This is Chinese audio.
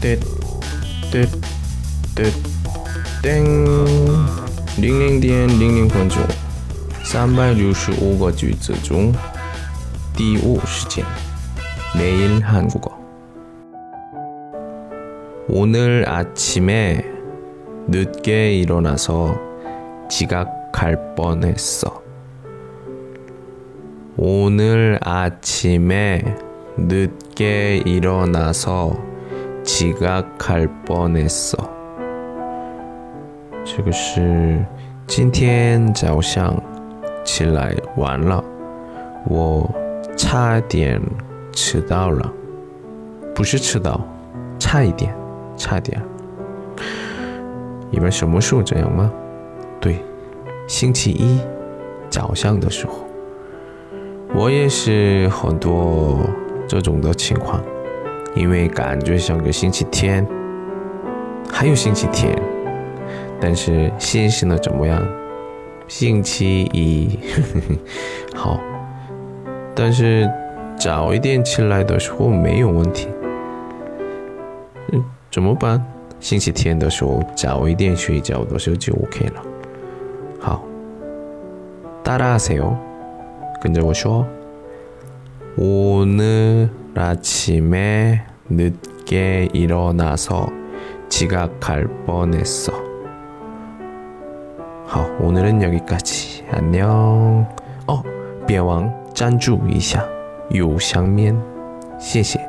떼, 떼, 떼, 땡. 零零点零零分钟，三百六十五个句子中第五时间매일한국어오늘아침에늦게일어나서지각할뻔했어오늘아침에늦게일어나서 지각할뻔했어这个是今天早上起来晚了，我差点迟到了，不是迟到，差一点，差点。你们什么时候这样吗？对，星期一早上的时候，我也是很多这种的情况， 因为感觉像个星期天，还有星期天。但是心情呢怎么样？星期一，好。但是早一点起来的时候没有问题。嗯，怎么办？星期天的时候早一点睡觉的时候就 OK 了。好，따라하세 요。 跟着我说。오늘 아침에늦게일어나서지각할뻔했어好，오늘은여기까지안녕哦，别忘赞助一下有香面，谢谢。